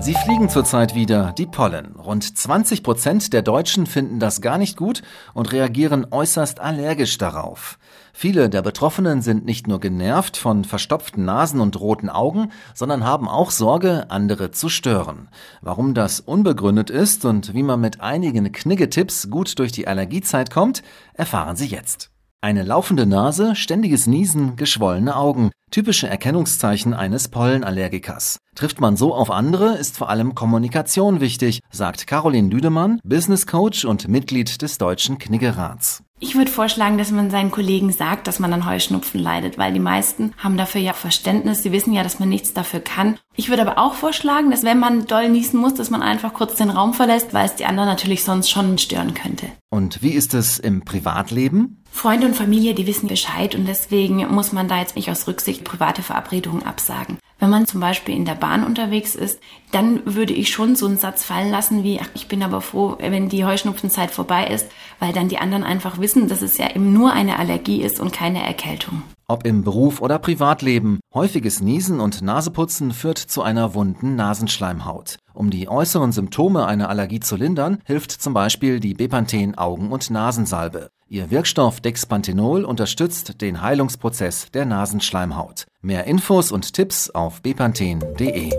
Sie fliegen zurzeit wieder, die Pollen. Rund 20 Prozent der Deutschen finden das gar nicht gut und reagieren äußerst allergisch darauf. Viele der Betroffenen sind nicht nur genervt von verstopften Nasen und roten Augen, sondern haben auch Sorge, andere zu stören. Warum das unbegründet ist und wie man mit einigen Kniggetipps gut durch die Allergiezeit kommt, erfahren Sie jetzt. Eine laufende Nase, ständiges Niesen, geschwollene Augen. Typische Erkennungszeichen eines Pollenallergikers. Trifft man so auf andere, ist vor allem Kommunikation wichtig, sagt Caroline Lüdemann, Business Coach und Mitglied des Deutschen Kniggerats. Ich würde vorschlagen, dass man seinen Kollegen sagt, dass man an Heuschnupfen leidet, weil die meisten haben dafür ja Verständnis. Sie wissen ja, dass man nichts dafür kann. Ich würde aber auch vorschlagen, dass wenn man doll niesen muss, dass man einfach kurz den Raum verlässt, weil es die anderen natürlich sonst schon stören könnte. Und wie ist es im Privatleben? Freunde und Familie, die wissen Bescheid und deswegen muss man da jetzt nicht aus Rücksicht private Verabredungen absagen. Wenn man zum Beispiel in der Bahn unterwegs ist, dann würde ich schon so einen Satz fallen lassen wie, ach, ich bin aber froh, wenn die Heuschnupfenzeit vorbei ist, weil dann die anderen einfach wissen, dass es ja eben nur eine Allergie ist und keine Erkältung. Ob im Beruf oder Privatleben, häufiges Niesen und Naseputzen führt zu einer wunden Nasenschleimhaut. Um die äußeren Symptome einer Allergie zu lindern, hilft zum Beispiel die Bepanthen Augen- und Nasensalbe. Ihr Wirkstoff Dexpanthenol unterstützt den Heilungsprozess der Nasenschleimhaut. Mehr Infos und Tipps auf bepanthen.de.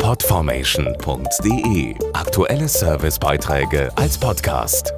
Podformation.de Aktuelle Servicebeiträge als Podcast.